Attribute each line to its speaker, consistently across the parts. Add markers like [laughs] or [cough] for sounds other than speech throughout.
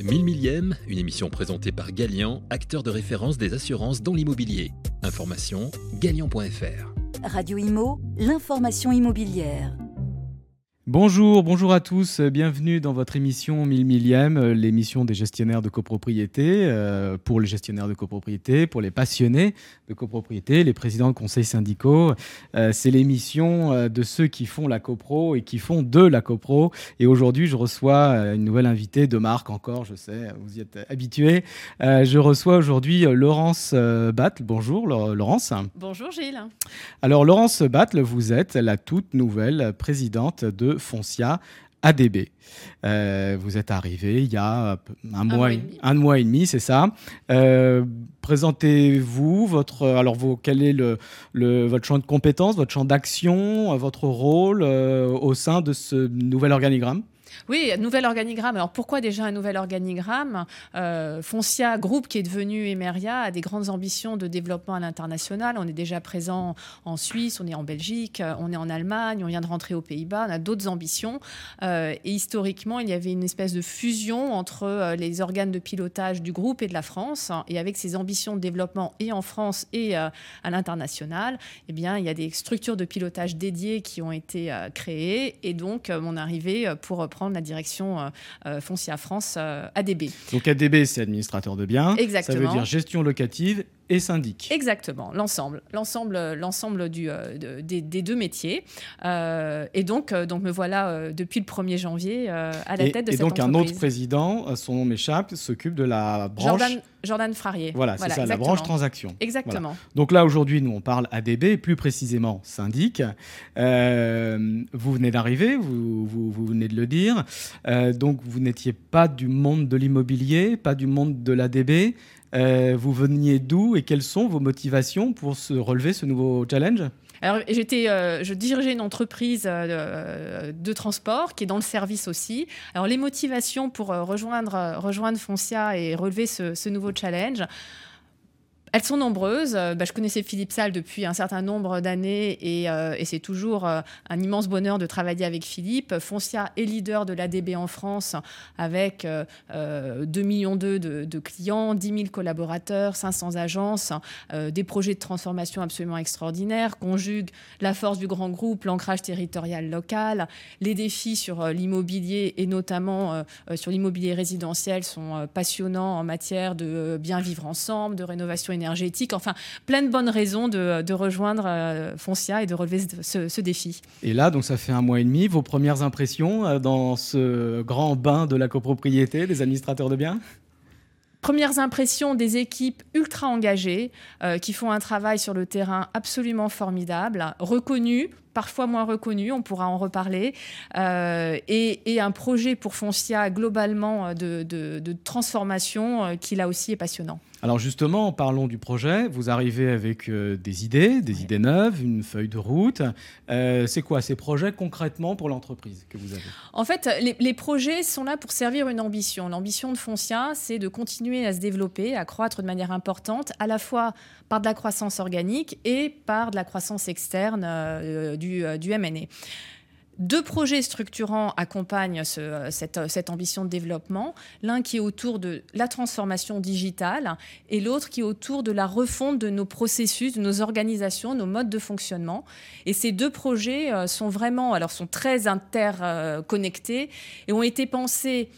Speaker 1: 1000 millième, une émission présentée par Galian, acteur de référence des assurances dans l'immobilier. Information galian.fr.
Speaker 2: Radio Imo, l'information immobilière.
Speaker 3: Bonjour, bonjour à tous, bienvenue dans votre émission 1000 millième, euh, l'émission des gestionnaires de copropriété, euh, pour les gestionnaires de copropriété, pour les passionnés de copropriété, les présidents de conseils syndicaux. Euh, c'est l'émission de ceux qui font la copro et qui font de la copro. Et aujourd'hui, je reçois une nouvelle invitée de marque encore, je sais, vous y êtes habitués. je reçois aujourd'hui Laurence Battle. Bonjour Laurence.
Speaker 4: Bonjour Gilles.
Speaker 3: Alors Laurence Battle, vous êtes la toute nouvelle présidente de Foncia ADB. Euh, vous êtes arrivé il y a un, mois, et, un mois et demi, c'est ça. Euh, présentez-vous votre, alors quel est le, votre champ de compétences, votre champ d'action, votre rôle euh, au sein de ce nouvel organigramme?
Speaker 4: Oui, nouvel organigramme. Alors pourquoi déjà un nouvel organigramme? Euh, Foncia Group, qui est devenu Emeria, a des grandes ambitions de développement à l'international. On est déjà présent en Suisse, on est en Belgique, euh, on est en Allemagne, on vient de rentrer aux Pays-Bas, on a d'autres ambitions. Euh, et historiquement, il y avait une espèce de fusion entre les organes de pilotage du groupe et de la France. Et avec ces ambitions de développement et en France et à l'international, eh bien, il y a des structures de pilotage dédiées qui ont été créées. Et donc, mon arrivée pour la direction euh, euh, Foncia France euh, ADB.
Speaker 3: Donc ADB, c'est administrateur de biens.
Speaker 4: Exactement.
Speaker 3: Ça veut dire gestion locative et syndic.
Speaker 4: Exactement, l'ensemble, l'ensemble, l'ensemble du, des, deux métiers. et donc, donc me voilà depuis le 1er janvier à la tête de cette
Speaker 3: entreprise.
Speaker 4: Et
Speaker 3: donc un autre président, son nom m'échappe, s'occupe de la branche.
Speaker 4: Jordan, Frarier.
Speaker 3: Voilà, c'est ça, la branche transaction.
Speaker 4: Exactement.
Speaker 3: Donc là, aujourd'hui, nous, on parle ADB, plus précisément syndic. vous venez d'arriver, vous, vous, vous, venez de le dire. Euh, donc vous n'étiez pas du monde de l'immobilier, pas du monde de l'ADB. Euh, vous veniez d'où et quelles sont vos motivations pour relever ce nouveau challenge?
Speaker 4: Alors, j'étais, euh, je dirigeais une entreprise de, transport qui est dans le service aussi. Alors, les motivations pour rejoindre, rejoindre Foncia et relever ce nouveau challenge, elles sont nombreuses. Euh, bah, je connaissais Philippe Salle depuis un certain nombre d'années et, euh, c'est toujours euh, un immense bonheur de travailler avec Philippe. Foncia est leader de l'ADB en France avec 2 millions de, de, clients, 10 000 collaborateurs, 500 agences, des projets de transformation absolument extraordinaires, conjugue la force du grand groupe, l'ancrage territorial local, les défis sur l'immobilier et notamment sur l'immobilier résidentiel sont passionnants en matière de bien vivre ensemble, de rénovation énergétique, enfin plein de bonnes raisons de, rejoindre euh, Foncia et de relever ce, défi.
Speaker 3: Et là, donc ça fait un mois et demi, vos premières impressions euh, dans ce grand bain de la copropriété des administrateurs de biens?
Speaker 4: Premières impressions des équipes ultra engagées euh, qui font un travail sur le terrain absolument formidable, reconnu parfois moins reconnu, on pourra en reparler, euh, et, un projet pour Foncia globalement de, de transformation euh, qui là aussi est passionnant.
Speaker 3: Alors justement, parlons du projet. Vous arrivez avec euh, des idées, des idées neuves, une feuille de route. c'est quoi ces projets concrètement pour l'entreprise que vous avez?
Speaker 4: En fait, les, les, projets sont là pour servir une ambition. L'ambition de Foncia, c'est de continuer à se développer, à croître de manière importante, à la fois par de la croissance organique et par de la croissance externe du du, euh, du Deux projets structurants accompagnent euh, cette, ambition de développement. L'un qui est autour de la transformation digitale et l'autre qui est autour de la refonte de nos processus, de nos organisations, nos modes de fonctionnement. Et ces deux projets euh, sont vraiment, alors sont très interconnectés et ont été pensés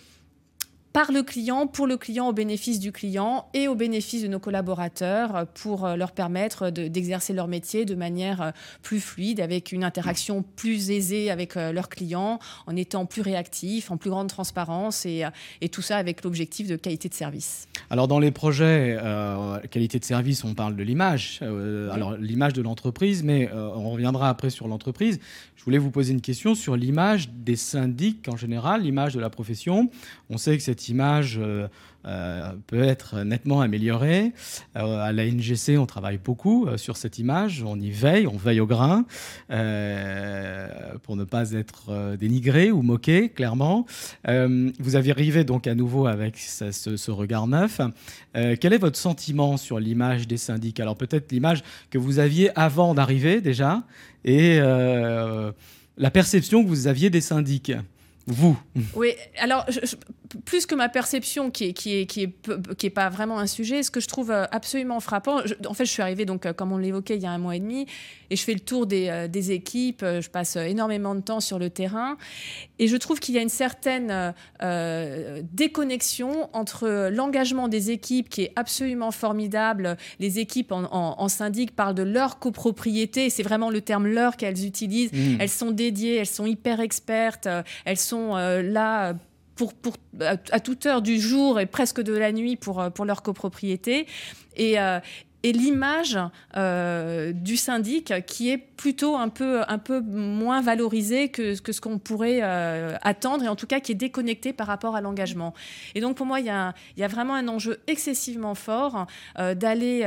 Speaker 4: par le client, pour le client, au bénéfice du client et au bénéfice de nos collaborateurs euh, pour euh, leur permettre d'exercer leur métier de manière euh, plus fluide, avec une interaction plus aisée avec leurs clients, en étant plus réactif, en plus grande transparence et, et tout ça avec l'objectif de qualité de service.
Speaker 3: Alors dans les projets qualité de service, on parle de l'image, alors l'image de l'entreprise, mais on reviendra après sur l'entreprise. Je voulais vous poser une question sur l'image des syndics en général, l'image de la profession. On sait que cette image euh, euh, peut être nettement améliorée. Euh, à la NGC, on travaille beaucoup sur cette image, on y veille, on veille au grain pour ne pas être dénigré ou moqué, clairement. vous avez arrivé donc à nouveau avec ce regard neuf. quel est votre sentiment sur l'image des syndics? Alors peut-être l'image que vous aviez avant d'arriver déjà et la perception que vous aviez des syndics vous.
Speaker 4: Oui, alors plus que ma perception qui est, qui, est, qui, est, qui est pas vraiment un sujet, ce que je trouve euh, absolument frappant, en fait je suis arrivée, donc, euh, comme on l'évoquait, il y a un mois et demi, et je fais le tour des, euh, des équipes, je passe énormément de temps sur le terrain, et je trouve qu'il y a une certaine déconnexion entre l'engagement des équipes qui est absolument formidable, les équipes en, en, syndic parlent de leur copropriété, c'est vraiment le terme leur qu'elles utilisent, mmh. elles sont dédiées, elles sont hyper expertes, elles sont là pour, à, toute heure du jour et presque de la nuit pour, pour leur copropriété. Et, euh, et l'image euh, du syndic qui est plutôt un peu, un peu moins valorisée que, que ce qu'on pourrait euh, attendre et en tout cas qui est déconnecté par rapport à l'engagement. Et donc pour moi, il y a, il y a vraiment un enjeu excessivement fort euh, d'aller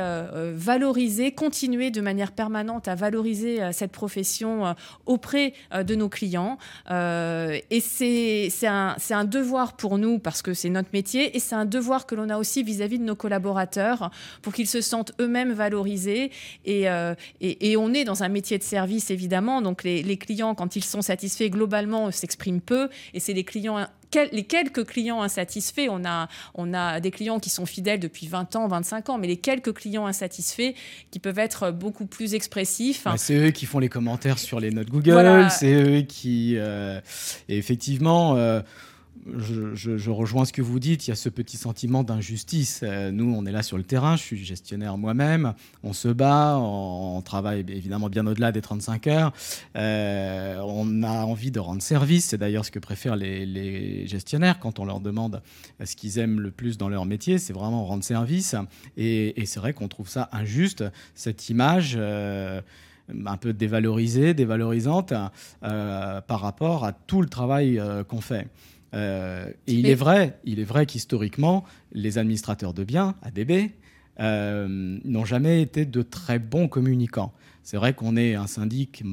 Speaker 4: valoriser, continuer de manière permanente à valoriser cette profession auprès de nos clients. et c'est un, un devoir pour nous parce que c'est notre métier et c'est un devoir que l'on a aussi vis-à-vis -vis de nos collaborateurs pour qu'ils se sentent eux-mêmes valorisés. Euh, et, et, on est dans un métier de service, évidemment. Donc les, clients, quand ils sont satisfaits, globalement, s'expriment peu. Et c'est les clients les quelques clients insatisfaits, on a, on a des clients qui sont fidèles depuis 20 ans, 25 ans, mais les quelques clients insatisfaits qui peuvent être beaucoup plus expressifs.
Speaker 3: c'est eux qui font les commentaires sur les notes Google, c'est eux qui... Euh, effectivement... Euh, je, rejoins ce que vous dites. Il y a ce petit sentiment d'injustice. Euh, nous, on est là sur le terrain. Je suis gestionnaire moi-même. On se bat. On, travaille évidemment bien au-delà des 35 heures. Euh, on a envie de rendre service. C'est d'ailleurs ce que préfèrent les, gestionnaires quand on leur demande ce qu'ils aiment le plus dans leur métier. C'est vraiment rendre service. Et, c'est vrai qu'on trouve ça injuste, cette image. Euh, un peu dévalorisée, dévalorisante par rapport à tout le travail qu'on fait. Euh, et il est vrai, il est vrai qu'historiquement, les administrateurs de biens, ADB, euh, n'ont jamais été de très bons communicants. C'est vrai qu'on est un syndic,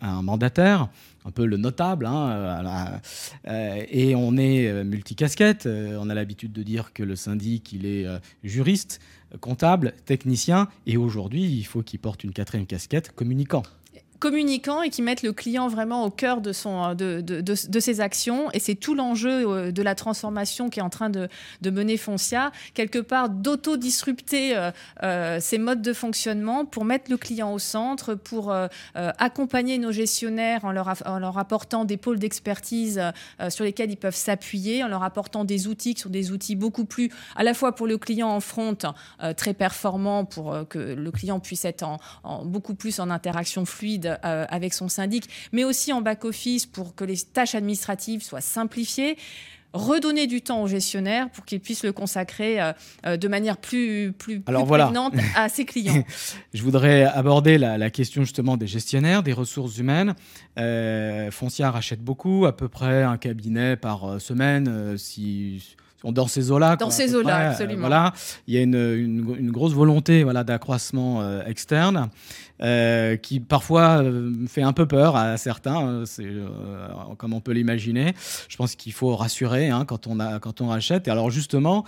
Speaker 3: un mandataire, un peu le notable, hein, euh, et on est multicasquette. on a l'habitude de dire que le syndic, il est juriste, comptable, technicien, et aujourd'hui, il faut qu'il porte une quatrième casquette, communicant
Speaker 4: communicant et qui mettent le client vraiment au cœur de, son, de, de, de, ses actions. Et c'est tout l'enjeu euh, de la transformation qui est en train de, mener Foncia, quelque part d'auto-disrupter euh, euh, ces modes de fonctionnement pour mettre le client au centre, pour accompagner nos gestionnaires en leur, en leur apportant des pôles d'expertise sur lesquels ils peuvent s'appuyer, en leur apportant des outils qui sont des outils beaucoup plus, à la fois pour le client en front, très performants pour que le client puisse être en, beaucoup plus en interaction fluide euh, avec son syndic, mais aussi en back-office pour que les tâches administratives soient simplifiées redonner du temps aux gestionnaires pour qu'ils puissent le consacrer euh, euh, de manière plus, plus,
Speaker 3: Alors,
Speaker 4: à ses clients. [laughs]
Speaker 3: Je voudrais aborder la, question justement des gestionnaires, des ressources humaines. Foncia rachète beaucoup, à peu près un cabinet par semaine, si dans ces eaux-là.
Speaker 4: Dans ces eaux-là, absolument.
Speaker 3: voilà, il y a une, une, grosse volonté voilà, d'accroissement externe. Euh, qui parfois euh, fait un peu peur à certains, euh, comme on peut l'imaginer. Je pense qu'il faut rassurer hein, quand on rachète. Et alors justement,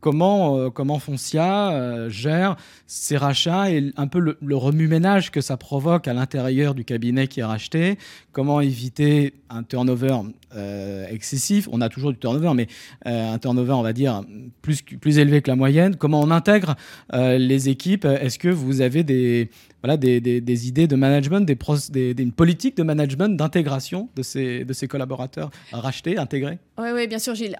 Speaker 3: comment Foncia gère ces rachats et un peu le, remue-ménage que ça provoque à l'intérieur du cabinet qui est racheté? Comment éviter un turnover excessif? On a toujours du turnover, mais un turnover, on va dire plus plus élevé que la moyenne. Comment on intègre les équipes? Est-ce que vous avez des, voilà, des, des, idées de management, des, une politique de management, d'intégration de ces, de ces collaborateurs rachetés, intégrés
Speaker 4: Oui, oui, bien sûr, Gilles.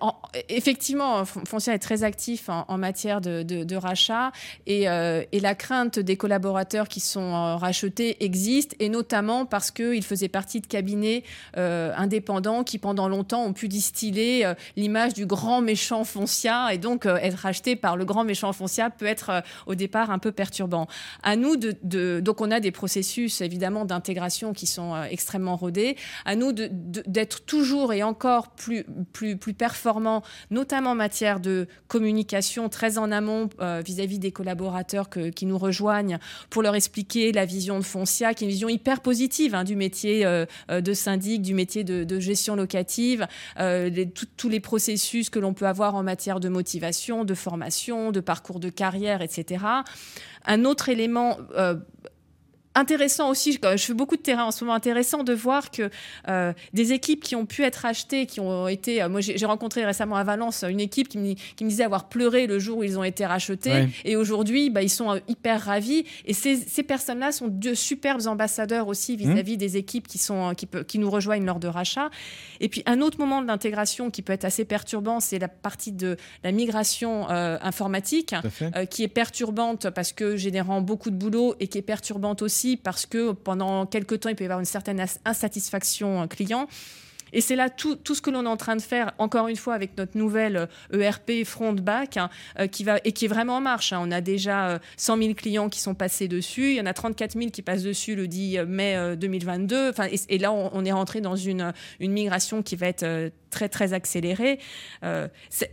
Speaker 4: effectivement, Foncia est très actif en, matière de, de, rachat et, euh, et, la crainte des collaborateurs qui sont euh, rachetés existe, et notamment parce qu'ils faisaient partie de cabinets euh, indépendants qui, pendant longtemps, ont pu distiller l'image du grand méchant Foncia, et donc être racheté par le grand méchant Foncia peut être au départ un peu perturbant. À nous de donc on a des processus évidemment d'intégration qui sont euh, extrêmement rodés. À nous d'être toujours et encore plus, plus, performants, notamment en matière de communication très en amont euh, vis-à-vis des collaborateurs qui nous rejoignent pour leur expliquer la vision de Foncia, qui est une vision hyper positive hein, du métier euh, de syndic, du métier de, gestion locative, tous les processus que l'on peut avoir en matière de motivation, de formation, de parcours de carrière, etc. Un autre élément intéressant aussi, je fais beaucoup de terrain en ce moment, intéressant de voir que des équipes qui ont pu être achetées, qui ont été. moi, j'ai rencontré récemment à Valence une équipe qui me, qui me, disait avoir pleuré le jour où ils ont été rachetés. Et aujourd'hui, bah, ils sont hyper ravis. Et ces, ces personnes-là sont de superbes ambassadeurs aussi mmh. vis-à-vis des équipes qui, sont, qui, qui nous rejoignent lors de rachat. Et puis, un autre moment de l'intégration qui peut être assez perturbant, c'est la partie de la migration informatique, qui est perturbante parce que générant beaucoup de boulot et qui est perturbante aussi parce que pendant quelques temps, il peut y avoir une certaine insatisfaction client. Et c'est là tout, tout, ce que l'on est en train de faire, encore une fois, avec notre nouvelle ERP euh, e front-back, hein, euh, qui va, et qui est vraiment en marche. Hein. On a déjà 100 euh, 000 clients qui sont passés dessus. Il y en a 34 000 qui passent dessus le 10 mai 2022. Enfin, et, là, on, est rentré dans une, une migration qui va être très très accélérée.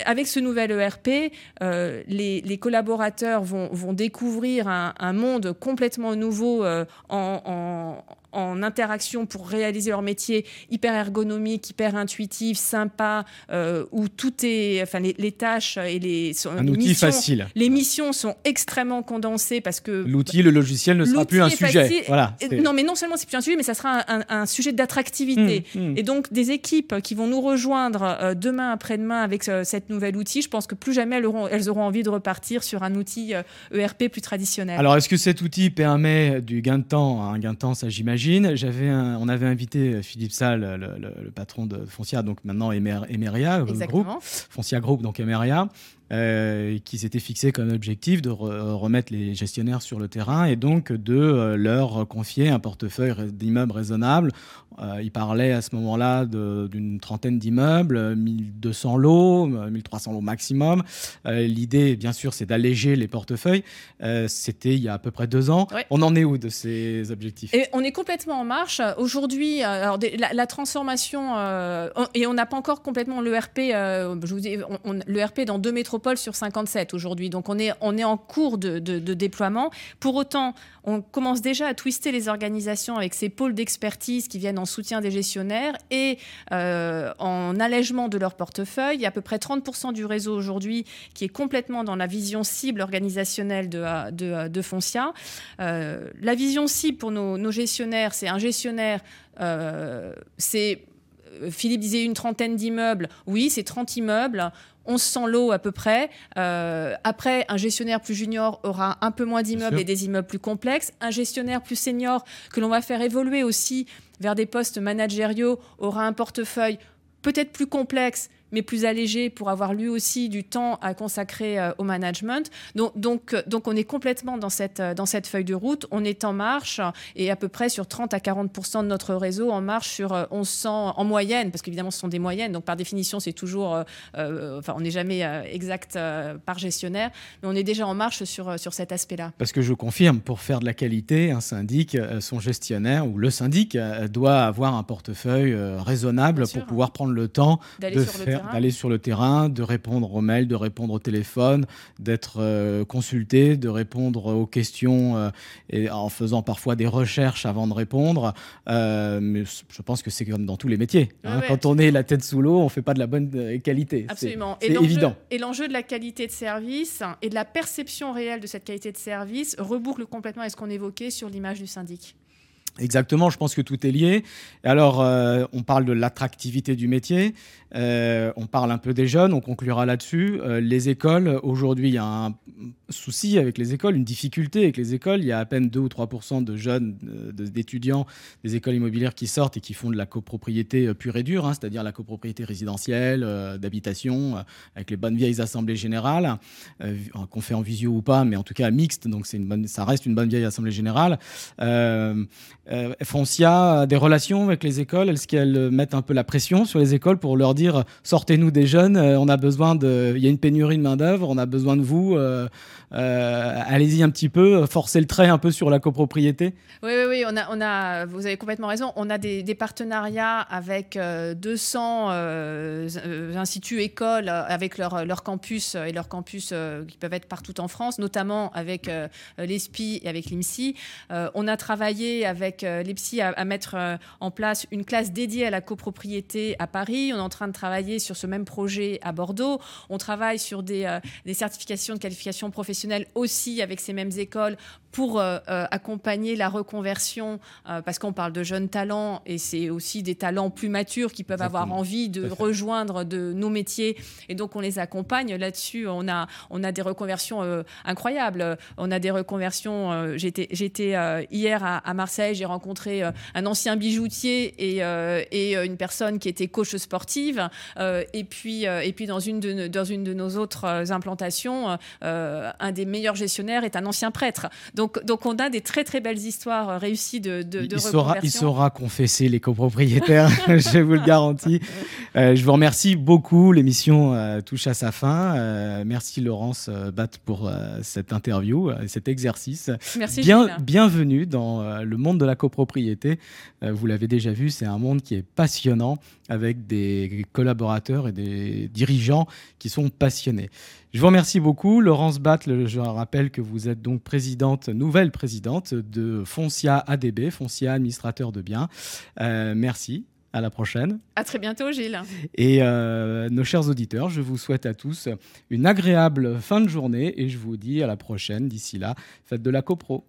Speaker 4: avec ce nouvel ERP, les, les, collaborateurs vont, vont découvrir un, monde complètement nouveau en, en interaction pour réaliser leur métier hyper ergonomique, hyper intuitif, sympa, euh, où tout est, enfin les, tâches et les
Speaker 3: un outil missions, facile.
Speaker 4: Les missions sont extrêmement condensées parce que
Speaker 3: l'outil, le logiciel ne sera plus un sujet. Voilà.
Speaker 4: Non, mais non seulement c'est plus un sujet, mais ça sera un, sujet d'attractivité. Mmh, mmh. Et donc des équipes qui vont nous rejoindre euh, demain après-demain avec euh, cette nouvelle outil, je pense que plus jamais elles auront, elles auront envie de repartir sur un outil ERP e plus traditionnel.
Speaker 3: Alors est-ce que cet outil permet du gain de temps Un gain de temps, ça j'imagine? J'avais on avait invité euh, Philippe Salle, le, patron de Foncia, donc maintenant Emeria Group, Foncia Group, donc Emeria, euh, qui s'était fixé comme objectif de remettre les gestionnaires sur le terrain et donc de euh, leur confier un portefeuille d'immeubles raisonnables. Euh, il parlait à ce moment-là d'une trentaine d'immeubles, 1200 lots, 1300 lots maximum. L'idée, bien sûr, c'est d'alléger les portefeuilles. C'était il y a à peu près deux ans. On en est où de ces objectifs?
Speaker 4: Et On est complètement en marche. Aujourd'hui, la, transformation, et on n'a pas encore complètement l'ERP, je vous dis, l'ERP dans deux métros sur 57 aujourd'hui. Donc on est, on est en cours de, déploiement. Pour autant, on commence déjà à twister les organisations avec ces pôles d'expertise qui viennent en soutien des gestionnaires et euh, en allègement de leur portefeuille. Il y a à peu près 30% du réseau aujourd'hui qui est complètement dans la vision cible organisationnelle de, Foncia. Euh, la vision cible pour nos, gestionnaires, c'est un gestionnaire, euh, c'est Philippe disait une trentaine d'immeubles. Oui, c'est 30 immeubles. 1100 lots à peu près. Euh, après, un gestionnaire plus junior aura un peu moins d'immeubles et des immeubles plus complexes. Un gestionnaire plus senior que l'on va faire évoluer aussi vers des postes managériaux aura un portefeuille peut-être plus complexe, mais plus allégé pour avoir lui aussi du temps à consacrer euh, au management. Donc, donc, euh, donc, on est complètement dans cette, euh, dans cette feuille de route. On est en marche et à peu près sur 30 à 40% de notre réseau en marche sur 1100 en moyenne, parce qu'évidemment, ce sont des moyennes. Donc, par définition, c'est toujours. enfin, on n'est jamais exact par gestionnaire, mais on est déjà en marche sur, sur cet aspect-là.
Speaker 3: Parce que je confirme, pour faire de la qualité, un syndic, son gestionnaire ou le syndic doit avoir un portefeuille raisonnable pour pouvoir prendre le temps de faire d'aller sur le terrain, de répondre aux mails, de répondre au téléphone, d'être euh, consulté, de répondre aux questions euh, et en faisant parfois des recherches avant de répondre. Euh, mais je pense que c'est comme dans tous les métiers. Hein. Quand on est la tête sous l'eau, on ne fait pas de la bonne qualité.
Speaker 4: Absolument. C'est évident. Et l'enjeu de la qualité de service et de la perception réelle de cette qualité de service reboucle complètement à ce qu'on évoquait sur l'image du syndic.
Speaker 3: Exactement, je pense que tout est lié. Alors, euh, on parle de l'attractivité du métier, euh, on parle un peu des jeunes, on conclura là-dessus. Euh, les écoles, aujourd'hui, il y a un souci avec les écoles, une difficulté avec les écoles. Il y a à peine 2 ou 3% de jeunes, d'étudiants des écoles immobilières qui sortent et qui font de la copropriété pure et dure, hein, c'est-à-dire la copropriété résidentielle, d'habitation, avec les bonnes vieilles assemblées générales, qu'on fait en visio ou pas, mais en tout cas mixte, donc ça reste une bonne vieille assemblée générale. Euh, Foncia des relations avec les écoles Est-ce qu'elles mettent un peu la pression sur les écoles pour leur dire sortez-nous des jeunes, euh, on a besoin de, il y a une pénurie de main d'œuvre, on a besoin de vous, euh, allez-y un petit peu, forcez le trait un peu sur la copropriété.
Speaker 4: Oui, oui, oui, on a, a, vous avez complètement raison. On a des, partenariats avec 200 instituts écoles avec leur campus et leurs campus qui peuvent être partout en France, notamment avec l'ESPI et avec l'IMSI. on a travaillé avec avec euh, l'EPSI à, mettre euh, en place une classe dédiée à la copropriété à Paris. On est en train de travailler sur ce même projet à Bordeaux. On travaille sur des, euh, des certifications de qualification professionnelle aussi avec ces mêmes écoles pour accompagner la reconversion, parce qu'on parle de jeunes talents et c'est aussi des talents plus matures qui peuvent avoir envie de rejoindre de nos métiers. Et donc, on les accompagne là-dessus. On a, on a des reconversions incroyables. On a des reconversions. J'étais hier à, Marseille, j'ai rencontré un ancien bijoutier et, et une personne qui était coach sportive. et, puis, et puis, dans une de, dans une de nos autres implantations, un des meilleurs gestionnaires est un ancien prêtre. Donc, donc on a des très très belles histoires réussies de, de, il,
Speaker 3: saura, il saura confesser les copropriétaires, [laughs] je vous le garantis. Euh, je vous remercie beaucoup. L'émission euh, touche à sa fin. Euh, merci Laurence Bat pour cette interview, cet exercice.
Speaker 4: Merci.
Speaker 3: Bien, bienvenue dans le monde de la copropriété. vous l'avez déjà vu, c'est un monde qui est passionnant avec des collaborateurs et des dirigeants qui sont passionnés. Je vous remercie beaucoup. Laurence Battle, je rappelle que vous êtes donc présidente, nouvelle présidente de Foncia ADB, Foncia Administrateur de Biens. Euh, merci. À la prochaine.
Speaker 4: À très bientôt, Gilles.
Speaker 3: Et euh, nos chers auditeurs, je vous souhaite à tous une agréable fin de journée et je vous dis à la prochaine. D'ici là, faites de la copro.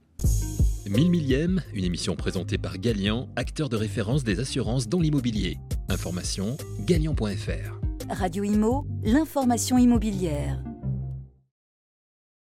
Speaker 1: 1000 millième, une émission présentée par Galian, acteur de référence des assurances dans l'immobilier. Information galian.fr.
Speaker 2: Radio Imo, l'information immobilière.